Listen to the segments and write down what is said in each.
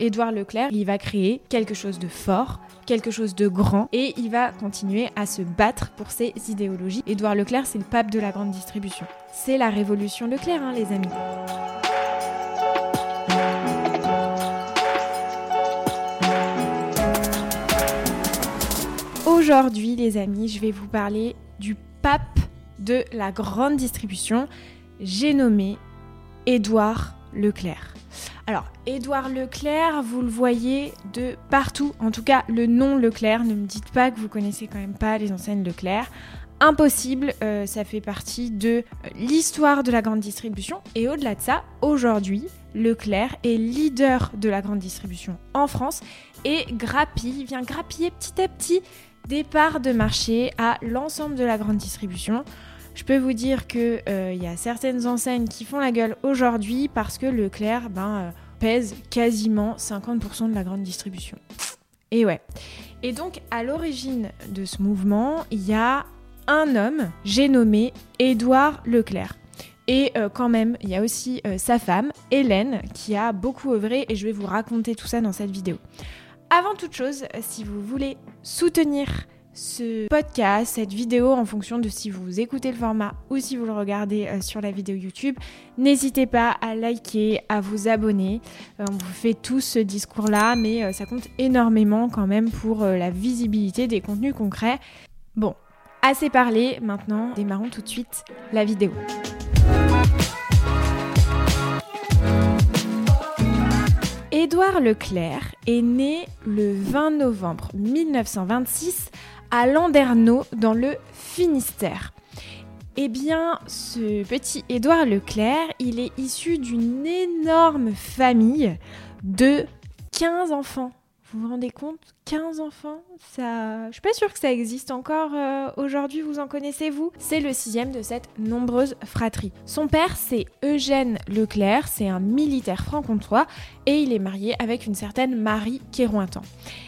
Édouard Leclerc, il va créer quelque chose de fort, quelque chose de grand, et il va continuer à se battre pour ses idéologies. Édouard Leclerc, c'est le pape de la grande distribution. C'est la révolution Leclerc, hein, les amis. Aujourd'hui, les amis, je vais vous parler du pape de la grande distribution. J'ai nommé Édouard Leclerc. Alors, Édouard Leclerc, vous le voyez de partout. En tout cas, le nom Leclerc, ne me dites pas que vous connaissez quand même pas les enseignes Leclerc. Impossible, euh, ça fait partie de l'histoire de la grande distribution. Et au-delà de ça, aujourd'hui, Leclerc est leader de la grande distribution en France et grappille, vient grappiller petit à petit des parts de marché à l'ensemble de la grande distribution. Je peux vous dire qu'il euh, y a certaines enseignes qui font la gueule aujourd'hui parce que Leclerc ben, euh, pèse quasiment 50% de la grande distribution. Et ouais. Et donc à l'origine de ce mouvement, il y a un homme, j'ai nommé Édouard Leclerc. Et euh, quand même, il y a aussi sa femme, Hélène, qui a beaucoup œuvré et je vais vous raconter tout ça dans cette vidéo. Avant toute chose, si vous voulez soutenir ce podcast, cette vidéo en fonction de si vous écoutez le format ou si vous le regardez euh, sur la vidéo YouTube. N'hésitez pas à liker, à vous abonner. Euh, on vous fait tous ce discours-là, mais euh, ça compte énormément quand même pour la visibilité des contenus concrets. Bon, assez parlé, maintenant démarrons tout de suite la vidéo. Édouard Leclerc est né le 20 novembre 1926 à Landerneau dans le Finistère. Eh bien, ce petit Édouard Leclerc, il est issu d'une énorme famille de 15 enfants. Vous vous rendez compte 15 enfants ça... Je suis pas sûre que ça existe encore euh, aujourd'hui, vous en connaissez-vous C'est le sixième de cette nombreuse fratrie. Son père, c'est Eugène Leclerc, c'est un militaire franc-comtois et il est marié avec une certaine Marie Kérointan.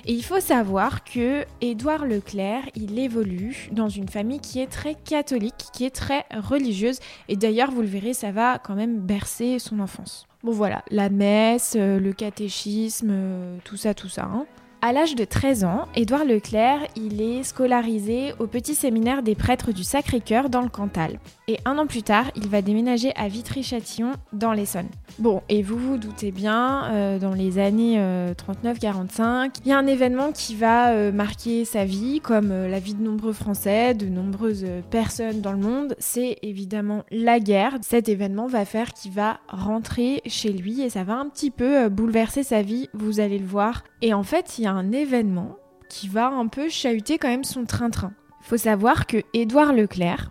Et il faut savoir que Édouard Leclerc, il évolue dans une famille qui est très catholique, qui est très religieuse et d'ailleurs, vous le verrez, ça va quand même bercer son enfance. Bon voilà, la messe, euh, le catéchisme, euh, tout ça, tout ça. Hein. À l'âge de 13 ans, Édouard Leclerc, il est scolarisé au petit séminaire des prêtres du Sacré-Cœur dans le Cantal. Et un an plus tard, il va déménager à Vitry-Châtillon dans l'Essonne. Bon, et vous vous doutez bien, euh, dans les années 39-45, euh, il y a un événement qui va euh, marquer sa vie, comme la vie de nombreux Français, de nombreuses personnes dans le monde. C'est évidemment la guerre. Cet événement va faire qu'il va rentrer chez lui et ça va un petit peu bouleverser sa vie, vous allez le voir. Et en fait, il y a un événement qui va un peu chahuter quand même son train-train. Faut savoir que Édouard Leclerc,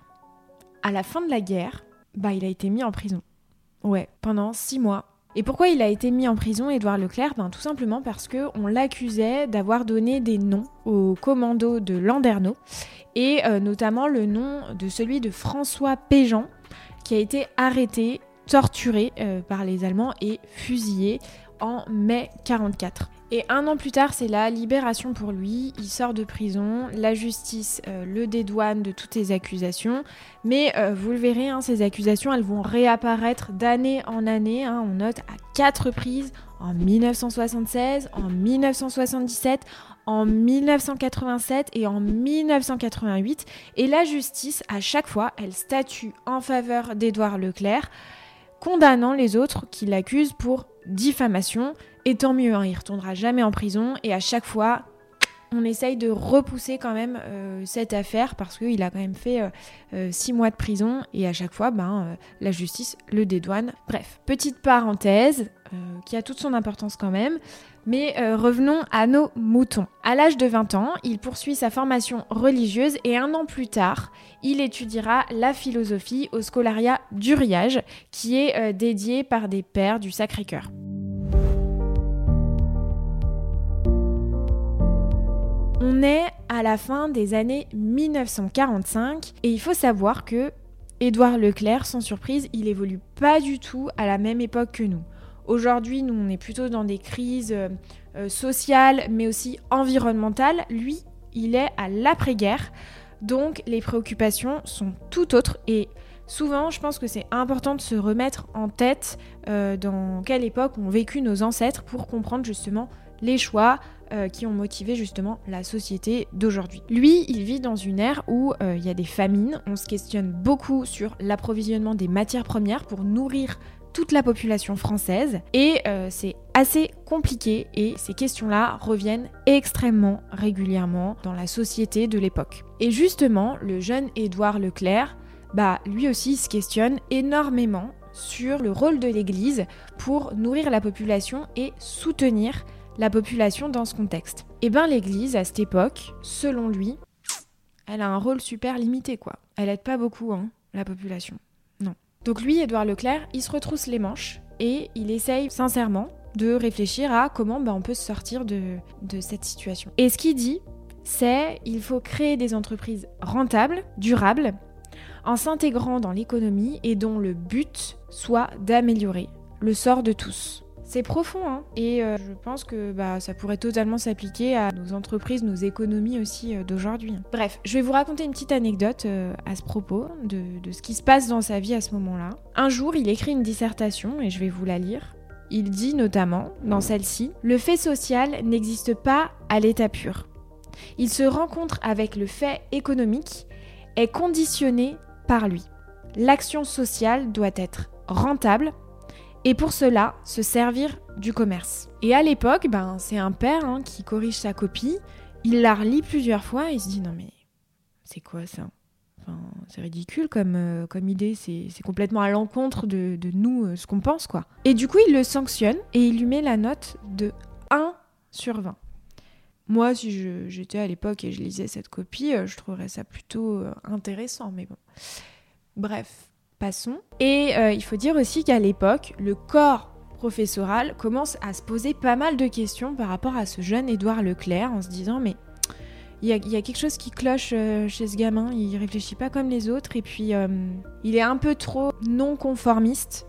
à la fin de la guerre, bah il a été mis en prison. Ouais, pendant six mois. Et pourquoi il a été mis en prison, Édouard Leclerc? Ben, Tout simplement parce qu'on l'accusait d'avoir donné des noms aux commandos de Landerneau, et euh, notamment le nom de celui de François Péjean, qui a été arrêté, torturé euh, par les Allemands et fusillé en mai 44. Et un an plus tard, c'est la libération pour lui. Il sort de prison, la justice euh, le dédouane de toutes ses accusations. Mais euh, vous le verrez, hein, ces accusations, elles vont réapparaître d'année en année. Hein. on note à quatre reprises en 1976, en 1977, en 1987 et en 1988. Et la justice, à chaque fois, elle statue en faveur d'Édouard Leclerc, condamnant les autres qui l'accusent pour diffamation. Et tant mieux, hein, il retournera jamais en prison. Et à chaque fois, on essaye de repousser quand même euh, cette affaire parce qu'il a quand même fait euh, euh, six mois de prison et à chaque fois, ben, la justice le dédouane. Bref, petite parenthèse qui a toute son importance quand même. Mais revenons à nos moutons. À l'âge de 20 ans, il poursuit sa formation religieuse et un an plus tard, il étudiera la philosophie au scolaria d'Uriage qui est dédié par des pères du Sacré-Cœur. On est à la fin des années 1945 et il faut savoir que Édouard Leclerc, sans surprise, il évolue pas du tout à la même époque que nous. Aujourd'hui, nous, on est plutôt dans des crises euh, euh, sociales, mais aussi environnementales. Lui, il est à l'après-guerre, donc les préoccupations sont tout autres et Souvent, je pense que c'est important de se remettre en tête euh, dans quelle époque ont vécu nos ancêtres pour comprendre justement les choix euh, qui ont motivé justement la société d'aujourd'hui. Lui, il vit dans une ère où euh, il y a des famines, on se questionne beaucoup sur l'approvisionnement des matières premières pour nourrir toute la population française et c'est assez compliqué et ces questions-là reviennent extrêmement régulièrement dans la société de l'époque. Et justement, le jeune Édouard Leclerc bah lui aussi se questionne énormément sur le rôle de l'Église pour nourrir la population et soutenir la population dans ce contexte. Eh bien l'Église, à cette époque, selon lui, elle a un rôle super limité, quoi. Elle aide pas beaucoup, hein, la population. Non. Donc lui, Édouard Leclerc, il se retrousse les manches et il essaye sincèrement de réfléchir à comment bah, on peut se sortir de, de cette situation. Et ce qu'il dit, c'est il faut créer des entreprises rentables, durables, en s'intégrant dans l'économie et dont le but soit d'améliorer le sort de tous. C'est profond, hein et euh, je pense que bah, ça pourrait totalement s'appliquer à nos entreprises, nos économies aussi euh, d'aujourd'hui. Bref, je vais vous raconter une petite anecdote euh, à ce propos de, de ce qui se passe dans sa vie à ce moment-là. Un jour, il écrit une dissertation et je vais vous la lire. Il dit notamment, dans celle-ci, Le fait social n'existe pas à l'état pur. Il se rencontre avec le fait économique, est conditionné par lui. L'action sociale doit être rentable et pour cela se servir du commerce. Et à l'époque, ben, c'est un père hein, qui corrige sa copie, il la relit plusieurs fois et il se dit non mais c'est quoi ça? C'est ridicule comme, euh, idée, c'est complètement à l'encontre de, nous, euh, ce qu'on pense, quoi. Et du coup, il le sanctionne et il lui met la note de 1 sur 20. Moi, si j'étais à l'époque et je lisais cette copie, euh, je trouverais ça plutôt intéressant, mais bon. Bref, Et euh, il faut dire aussi qu'à l'époque, le corps professoral commence à se poser pas mal de questions par rapport à ce jeune Édouard Leclerc en se disant mais il y, a, quelque chose qui cloche chez ce gamin, il réfléchit pas comme les autres et puis il est un peu trop non conformiste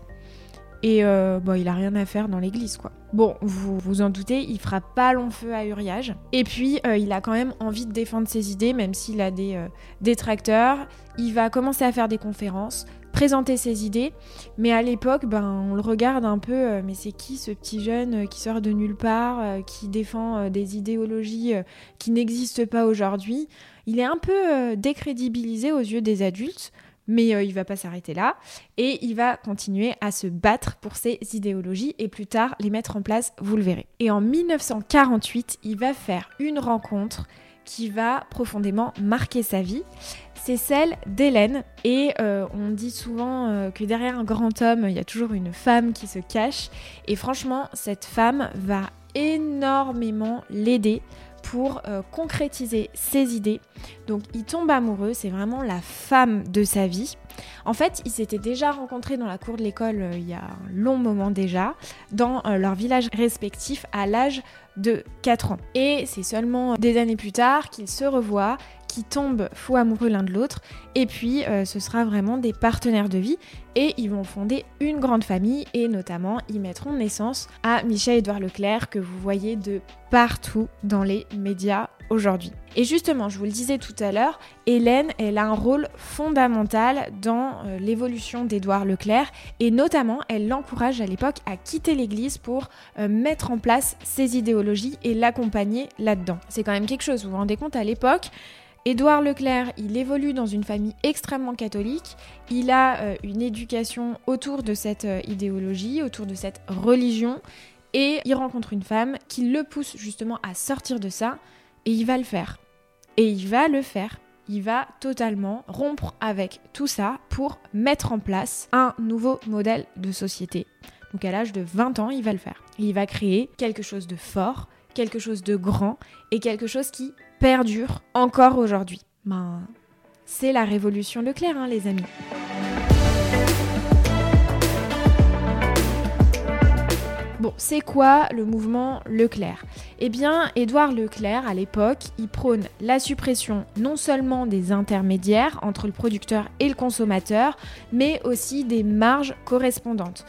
et bon, il a rien à faire dans l'église quoi. Bon, vous vous en doutez, il fera pas long feu à Uriage. Et puis, euh, il a quand même envie de défendre ses idées, même s'il a des euh, détracteurs. Il va commencer à faire des conférences, présenter ses idées. Mais à l'époque, ben, on le regarde un peu, euh, mais c'est qui ce petit jeune qui sort de nulle part, qui défend des idéologies qui n'existent pas aujourd'hui? Il est un peu décrédibilisé aux yeux des adultes mais euh, il va pas s'arrêter là et il va continuer à se battre pour ses idéologies et plus tard les mettre en place, vous le verrez. Et en 1948, il va faire une rencontre qui va profondément marquer sa vie. C'est celle d'Hélène et euh, on dit souvent euh, que derrière un grand homme, il y a toujours une femme qui se cache et franchement, cette femme va énormément l'aider pour euh, concrétiser ses idées. Donc il tombe amoureux, c'est vraiment la femme de sa vie. En fait, ils s'étaient déjà rencontrés dans la cour de l'école il y a un long moment déjà, dans leur village respectif à l'âge de 4 ans. Et c'est seulement des années plus tard qu'ils se revoient, qui tombent fous amoureux l'un de l'autre, et puis ce sera vraiment des partenaires de vie, et ils vont fonder une grande famille, et notamment ils mettront naissance à Michel-Édouard Leclerc, que vous voyez de partout dans les médias Et justement, je vous le disais tout à l'heure, Hélène, elle a un rôle fondamental dans euh, l'évolution d'Édouard Leclerc et notamment, elle l'encourage à l'époque à quitter l'Église pour euh, mettre en place ses idéologies et l'accompagner là-dedans. C'est quand même quelque chose, vous vous rendez compte, à l'époque, Édouard Leclerc, il évolue dans une famille extrêmement catholique. Il a euh, une éducation autour de cette idéologie, autour de cette religion. Et il rencontre une femme qui le pousse justement à sortir de ça. Et il va le faire. Et il va le faire. Il va totalement rompre avec tout ça pour mettre en place un nouveau modèle de société. Donc à l'âge de 20 ans, il va le faire. Il va créer quelque chose de fort, quelque chose de grand et quelque chose qui perdure encore aujourd'hui. Ben, c'est la révolution Leclerc, hein, les amis. Bon, c'est quoi le mouvement Leclerc? Eh bien, Édouard Leclerc, à l'époque, il prône la suppression non seulement des intermédiaires entre le producteur et le consommateur, mais aussi des marges correspondantes.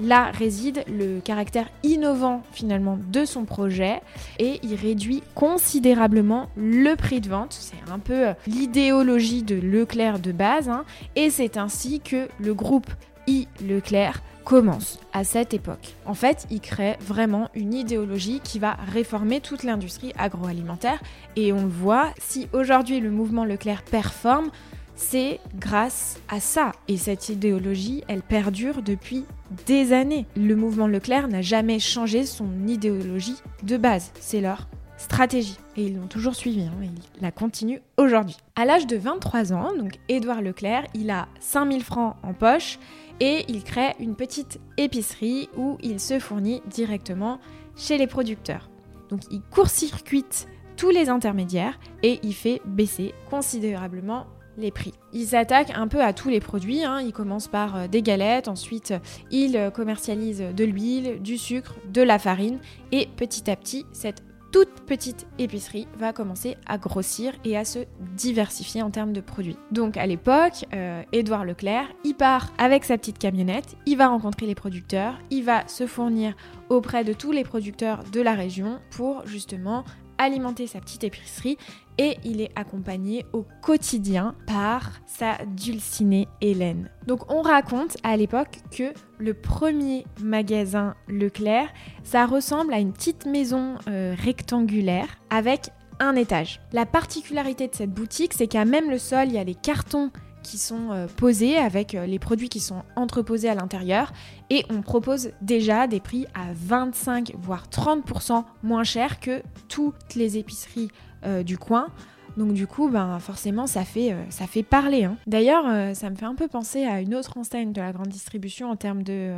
Là réside le caractère innovant finalement de son projet et il réduit considérablement le prix de vente. C'est un peu euh, l'idéologie de Leclerc de base hein. et c'est ainsi que le groupe I Leclerc commence à cette époque. En fait, il crée vraiment une idéologie qui va réformer toute l'industrie agroalimentaire et on le voit, si aujourd'hui le mouvement Leclerc performe, c'est grâce à ça. Et cette idéologie, elle perdure depuis des années. Le mouvement Leclerc n'a jamais changé son idéologie de base. C'est leur stratégie. Et ils l'ont toujours suivi, hein, ils la continuent aujourd'hui. À l'âge de 23 ans, donc Édouard Leclerc, il a 5000 francs en poche et il crée une petite épicerie où il se fournit directement chez les producteurs. Donc il court-circuite tous les intermédiaires et il fait baisser considérablement les prix. Il s'attaque un peu à tous les produits. Hein. Il commence par euh, des galettes, ensuite il commercialise de l'huile, du sucre, de la farine et petit à petit cette toute petite épicerie va commencer à grossir et à se diversifier en termes de produits. Donc à l'époque, euh, Édouard Leclerc, il part avec sa petite camionnette, il va rencontrer les producteurs, il va se fournir auprès de tous les producteurs de la région pour justement alimenter sa petite épicerie et il est accompagné au quotidien par sa dulcinée Hélène. Donc on raconte à l'époque que le premier magasin Leclerc, ça ressemble à une petite maison euh, rectangulaire avec un étage. La particularité de cette boutique, c'est qu'à même le sol, il y a les cartons qui sont euh, posés avec euh, les produits qui sont entreposés à l'intérieur et on propose déjà des prix à 25 voire 30% moins chers que toutes les épiceries euh, du coin. Donc du coup, ben, forcément, ça fait, parler. Hein. D'ailleurs, ça me fait un peu penser à une autre enseigne de la grande distribution en termes de,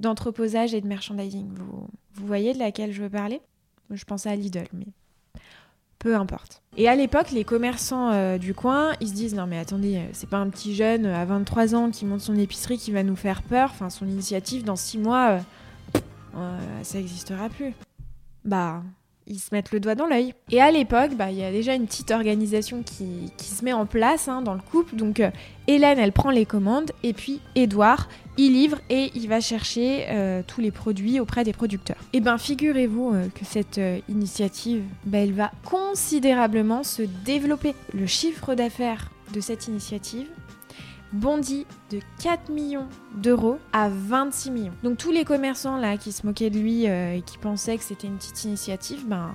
d'entreposage et de merchandising. Vous, vous voyez de laquelle je veux parler? Je pense à Lidl, mais peu importe. Et à l'époque, les commerçants euh, du coin, ils se disent non mais attendez, euh, c'est pas un petit jeune euh, à 23 ans qui monte son épicerie qui va nous faire peur. Enfin, son initiative dans 6 mois, ça n'existera plus. Bah, ils se mettent le doigt dans l'œil. Et à l'époque, bah, il y a déjà une petite organisation qui, se met en place hein, dans le couple. Donc Hélène, elle prend les commandes et puis Édouard, il livre et il va chercher euh, tous les produits auprès des producteurs. Et eh bien figurez-vous euh, que cette euh, initiative, bah, elle va considérablement se développer. Le chiffre d'affaires de cette initiative bondit de 4 millions d'euros à 26 millions. Donc tous les commerçants là qui se moquaient de lui et qui pensaient que c'était une petite initiative, ben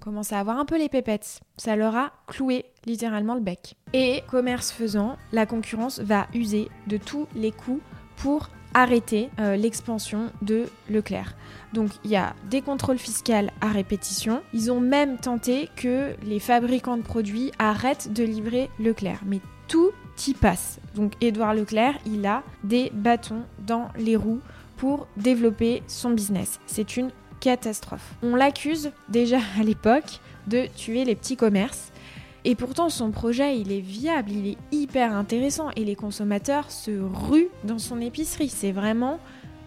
commencent à avoir un peu les pépettes. Ça leur a cloué littéralement le bec. Et commerce faisant, la concurrence va user de tous les coups pour arrêter euh, l'expansion de Leclerc. Donc il y a des contrôles fiscaux à répétition. Ils ont même tenté que les fabricants de produits arrêtent de livrer Leclerc. Mais tout passe. Donc Édouard Leclerc, il a des bâtons dans les roues pour développer son business. C'est une catastrophe. On l'accuse déjà à l'époque de tuer les petits commerces. Et pourtant, son projet, il est viable, il est hyper intéressant et les consommateurs se ruent dans son épicerie. C'est vraiment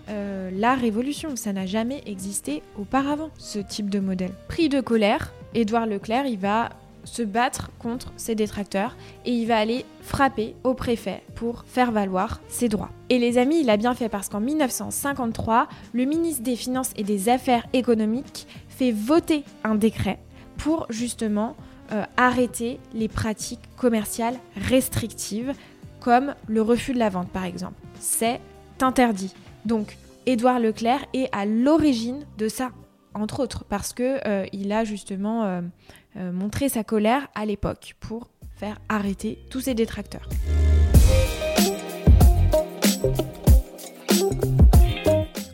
euh, la révolution. Ça n'a jamais existé auparavant, ce type de modèle. Pris de colère, Édouard Leclerc, il va se battre contre ses détracteurs et il va aller frapper au préfet pour faire valoir ses droits. Et les amis, il a bien fait parce qu'en 1953, le ministre des Finances et des Affaires économiques fait voter un décret pour justement euh, arrêter les pratiques commerciales restrictives comme le refus de la vente par exemple. C'est interdit. Donc Édouard Leclerc est à l'origine de ça, entre autres, parce que euh, il a justement euh, euh, montrer sa colère à l'époque pour faire arrêter tous ses détracteurs.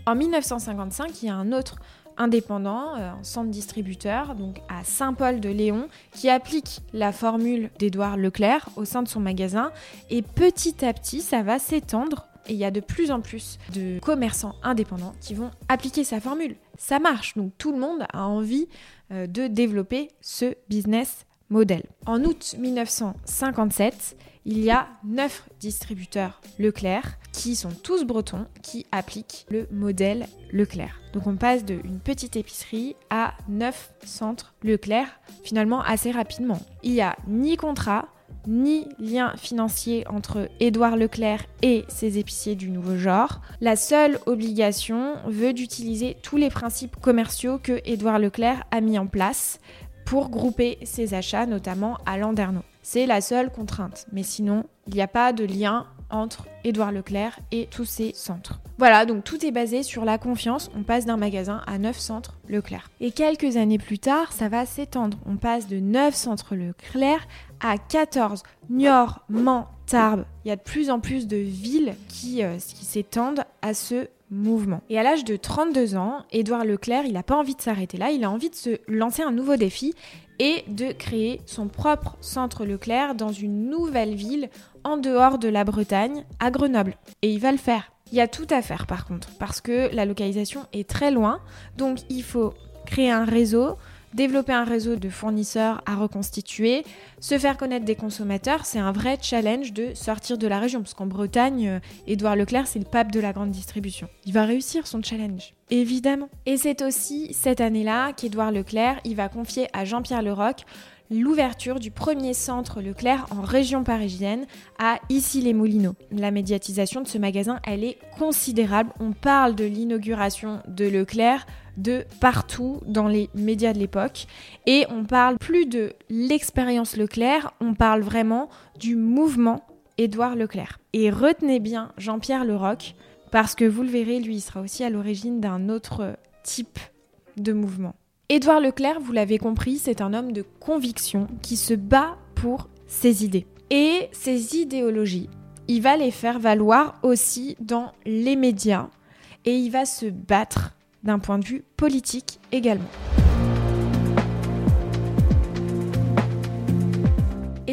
En 1955, il y a un autre indépendant, un centre distributeur, donc à Saint-Paul-de-Léon, qui applique la formule d'Édouard Leclerc au sein de son magasin. Et petit à petit, ça va s'étendre. Il y a de plus en plus de commerçants indépendants qui vont appliquer sa formule. Ça marche, donc tout le monde a envie euh, de développer ce business model. En août 1957, il y a 9 distributeurs Leclerc qui sont tous bretons qui appliquent le modèle Leclerc. Donc on passe d'une petite épicerie à 9 centres Leclerc finalement assez rapidement. Il n'y a ni contrat, ni lien financier entre Édouard Leclerc et ses épiciers du nouveau genre. La seule obligation veut d'utiliser tous les principes commerciaux que Édouard Leclerc a mis en place pour grouper ses achats, notamment à Landerneau. C'est la seule contrainte, mais sinon, il n'y a pas de lien entre Édouard Leclerc et tous ses centres. Voilà, donc tout est basé sur la confiance. On passe d'un magasin à 9 centres Leclerc. Et quelques années plus tard, ça va s'étendre. On passe de 9 centres Leclerc à 14. Niort, Mans, Tarbes. Il y a de plus en plus de villes qui, euh, qui s'étendent à ce mouvement. Et à l'âge de 32 ans, Édouard Leclerc, il n'a pas envie de s'arrêter là, il a envie de se lancer un nouveau défi et de créer son propre centre Leclerc dans une nouvelle ville en dehors de la Bretagne, à Grenoble. Et il va le faire. Il y a tout à faire par contre, parce que la localisation est très loin, donc il faut créer un réseau, développer un réseau de fournisseurs à reconstituer, se faire connaître des consommateurs, c'est un vrai challenge de sortir de la région, parce qu'en Bretagne, euh, Édouard Leclerc, c'est le pape de la grande distribution. Il va réussir son challenge, évidemment. Et c'est aussi cette année-là qu'Édouard Leclerc, il va confier à Jean-Pierre Leroc l'ouverture du premier centre Leclerc en région parisienne à Issy-les-Moulineaux. La médiatisation de ce magasin, elle est considérable. On parle de l'inauguration de Leclerc de partout dans les médias de l'époque et on parle plus de l'expérience Leclerc, on parle vraiment du mouvement Édouard Leclerc. Et retenez bien Jean-Pierre Leroc parce que vous le verrez, lui, il sera aussi à l'origine d'un autre type de mouvement. Édouard Leclerc, vous l'avez compris, c'est un homme de conviction qui se bat pour ses idées. Et ses idéologies, il va les faire valoir aussi dans les médias et il va se battre d'un point de vue politique également.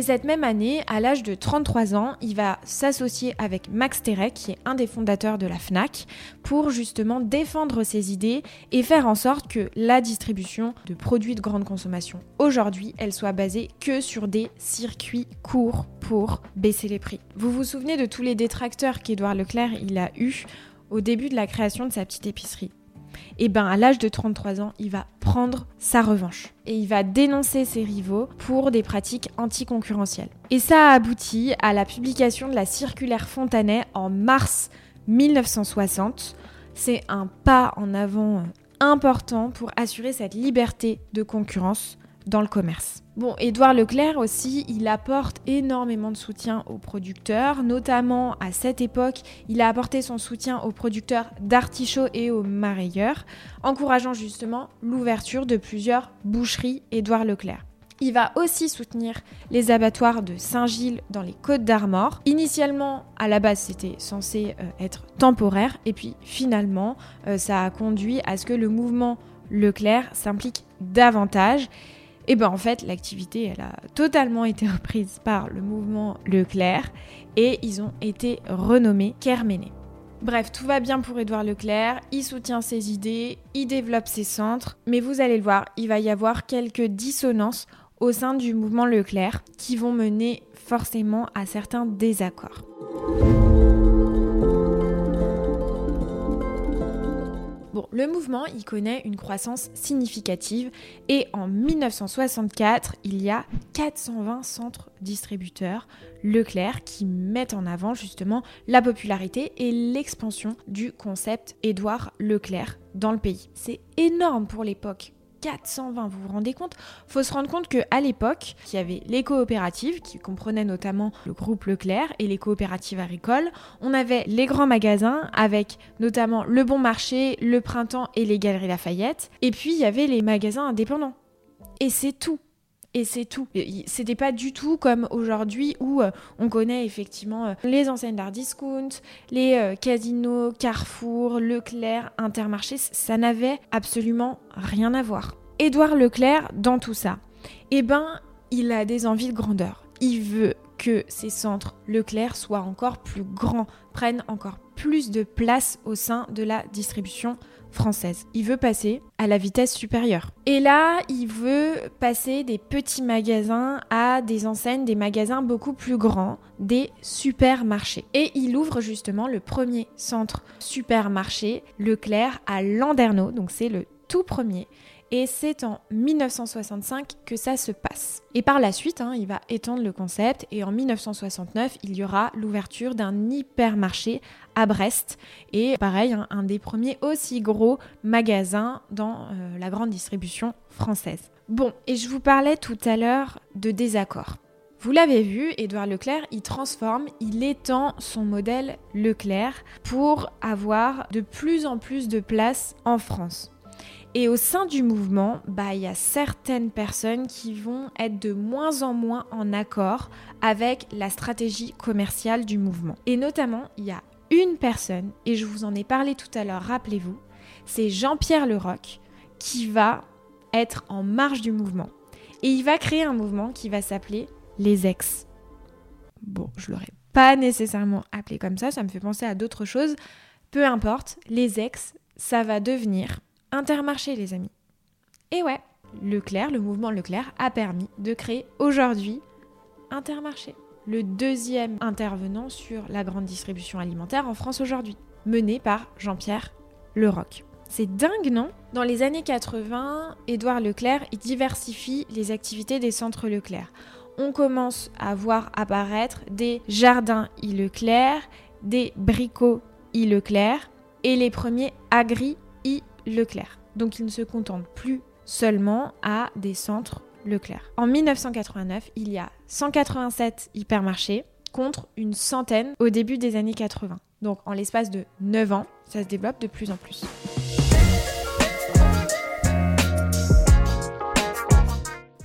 Cette même année, à l'âge de 33 ans, il va s'associer avec Max Terek, qui est un des fondateurs de la FNAC, pour justement défendre ses idées et faire en sorte que la distribution de produits de grande consommation aujourd'hui, elle soit basée que sur des circuits courts pour baisser les prix. Vous vous souvenez de tous les détracteurs qu'Édouard Leclerc a eu au début de la création de sa petite épicerie et ben à l'âge de 33 ans, il va prendre sa revanche et il va dénoncer ses rivaux pour des pratiques anticoncurrentielles. Et ça a abouti à la publication de la circulaire Fontanet en mars 1960. C'est un pas en avant important pour assurer cette liberté de concurrence dans le commerce. Bon, Édouard Leclerc aussi, il apporte énormément de soutien aux producteurs, notamment à cette époque, il a apporté son soutien aux producteurs d'artichauts et aux marailleurs, encourageant justement l'ouverture de plusieurs boucheries Édouard Leclerc. Il va aussi soutenir les abattoirs de Saint-Gilles dans les Côtes d'Armor. Initialement, à la base, c'était censé euh, être temporaire, et puis finalement, euh, ça a conduit à ce que le mouvement Leclerc s'implique davantage et bien en fait, l'activité, elle a totalement été reprise par le mouvement Leclerc et ils ont été renommés Kerméné. Bref, tout va bien pour Édouard Leclerc, il soutient ses idées, il développe ses centres, mais vous allez le voir, il va y avoir quelques dissonances au sein du mouvement Leclerc qui vont mener forcément à certains désaccords. Le mouvement, il connaît une croissance significative et en 1964, il y a 420 centres distributeurs Leclerc qui mettent en avant justement la popularité et l'expansion du concept Édouard Leclerc dans le pays. C'est énorme pour l'époque. 420, vous vous rendez compte? Faut se rendre compte qu'à l'époque, il y avait les coopératives, qui comprenaient notamment le groupe Leclerc et les coopératives agricoles. On avait les grands magasins avec notamment le Bon Marché, le Printemps et les Galeries Lafayette. Et puis il y avait les magasins indépendants. Et c'est tout et c'est tout. C'était pas du tout comme aujourd'hui où euh, on connaît effectivement euh, les enseignes d'art discount, les euh, casinos, Carrefour, Leclerc, Intermarché, ça n'avait absolument rien à voir. Édouard Leclerc, dans tout ça, eh ben, il a des envies de grandeur. Il veut que ces centres Leclerc soient encore plus grands, prennent encore plus de place au sein de la distribution Il veut passer à la vitesse supérieure. Et là, il veut passer des petits magasins à des enseignes, des magasins beaucoup plus grands, des supermarchés. Et il ouvre justement le premier centre supermarché Leclerc à Landerneau, donc c'est le tout premiers et c'est en 1965 que ça se passe. Et par la suite, hein, il va étendre le concept et en 1969, il y aura l'ouverture d'un hypermarché à Brest et pareil, hein, un des premiers aussi gros magasins dans euh, la grande distribution française. Bon, et je vous parlais tout à l'heure de désaccords. Vous l'avez vu, Édouard Leclerc, il transforme, il étend son modèle Leclerc pour avoir de plus en plus de place en France. Et au sein du mouvement, bah, il y a certaines personnes qui vont être de moins en moins en accord avec la stratégie commerciale du mouvement. Et notamment, il y a une personne, et je vous en ai parlé tout à l'heure, rappelez-vous, c'est Jean-Pierre Leroc qui va être en marge du mouvement. Et il va créer un mouvement qui va s'appeler les ex. Bon, je l'aurais pas nécessairement appelé comme ça, ça me fait penser à d'autres choses. Peu importe, les ex, ça va devenir Intermarché, les amis. Et ouais, Leclerc, le mouvement Leclerc, a permis de créer aujourd'hui Intermarché, le deuxième intervenant sur la grande distribution alimentaire en France aujourd'hui, mené par Jean-Pierre Leroc. C'est dingue, non? Dans les années 80, Édouard Leclerc diversifie les activités des centres Leclerc. On commence à voir apparaître des jardins I Leclerc, des bricots I Leclerc et les premiers agri Leclerc. Donc il ne se contente plus seulement à des centres Leclerc. En 1989, il y a 187 hypermarchés contre une centaine au début des années 80. Donc en l'espace de 9 ans, ça se développe de plus en plus.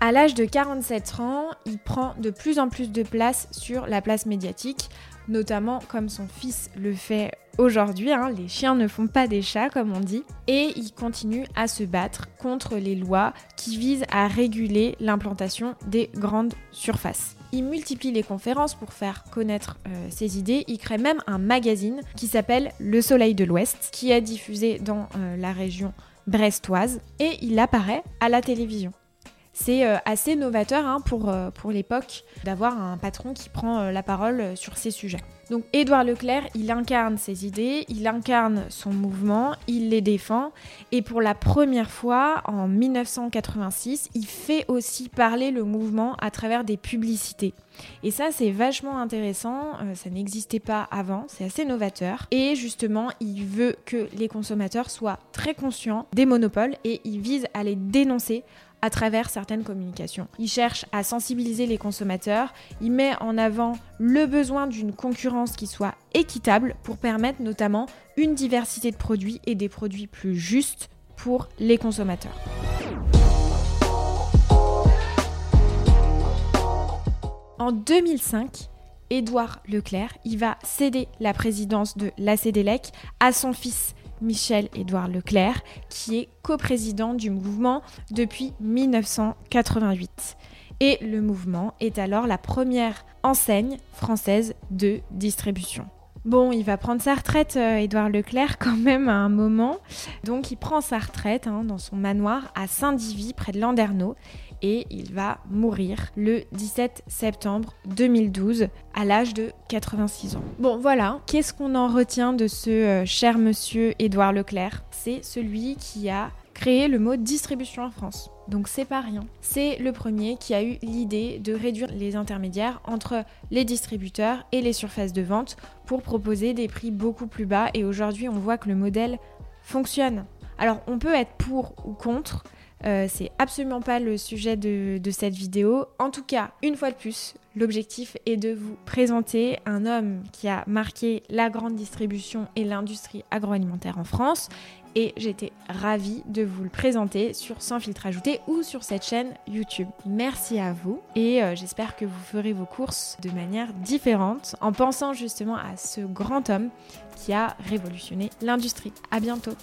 À l'âge de 47 ans, il prend de plus en plus de place sur la place médiatique, notamment comme son fils le fait aujourd'hui. Hein, les chiens ne font pas des chats, comme on dit. Et il continue à se battre contre les lois qui visent à réguler l'implantation des grandes surfaces. Il multiplie les conférences pour faire connaître euh, ses idées. Il crée même un magazine qui s'appelle Le Soleil de l'Ouest, qui est diffusé dans euh, la région brestoise. Et il apparaît à la télévision. C'est euh, assez novateur hein, pour, euh, pour l'époque d'avoir un patron qui prend euh, la parole sur ces sujets. Donc Édouard Leclerc, il incarne ses idées, il incarne son mouvement, il les défend et pour la première fois en 1986, il fait aussi parler le mouvement à travers des publicités. Et ça, c'est vachement intéressant, ça n'existait pas avant, c'est assez novateur. Et justement, il veut que les consommateurs soient très conscients des monopoles et il vise à les dénoncer à travers certaines communications. Il cherche à sensibiliser les consommateurs, il met en avant le besoin d'une concurrence qui soit équitable pour permettre notamment une diversité de produits et des produits plus justes pour les consommateurs. En 2005, Édouard Leclerc, il va céder la présidence de la CDLEC à son fils Michel-Édouard Leclerc, qui est coprésident du mouvement depuis 1988. Et le mouvement est alors la première enseigne française de distribution. Bon, il va prendre sa retraite, euh, Édouard Leclerc, quand même, à un moment. Donc, il prend sa retraite hein, dans son manoir à Saint-Divy, près de Landerneau et il va mourir le 17 septembre 2012 à l'âge de 86 ans. Bon voilà, qu'est-ce qu'on en retient de ce euh, cher monsieur Édouard Leclerc? C'est celui qui a créé le mot distribution en France. Donc c'est pas rien. C'est le premier qui a eu l'idée de réduire les intermédiaires entre les distributeurs et les surfaces de vente pour proposer des prix beaucoup plus bas et aujourd'hui on voit que le modèle fonctionne. Alors on peut être pour ou contre, euh, c'est absolument pas le sujet de, cette vidéo. En tout cas, une fois de plus, l'objectif est de vous présenter un homme qui a marqué la grande distribution et l'industrie agroalimentaire en France. Et j'étais ravie de vous le présenter sur Sans filtre ajouté ou sur cette chaîne YouTube. Merci à vous et euh, j'espère que vous ferez vos courses de manière différente en pensant justement à ce grand homme qui a révolutionné l'industrie. À bientôt!